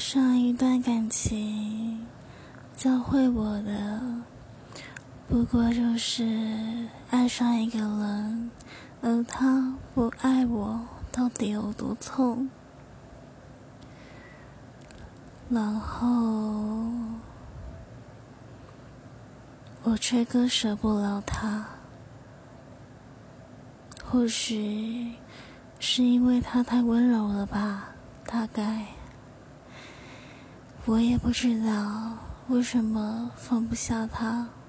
上一段感情教会我的，不过就是爱上一个人，而他不爱我，到底有多痛？然后我却割舍不了他，或许是因为他太温柔了吧，大概。我也不知道为什么放不下他。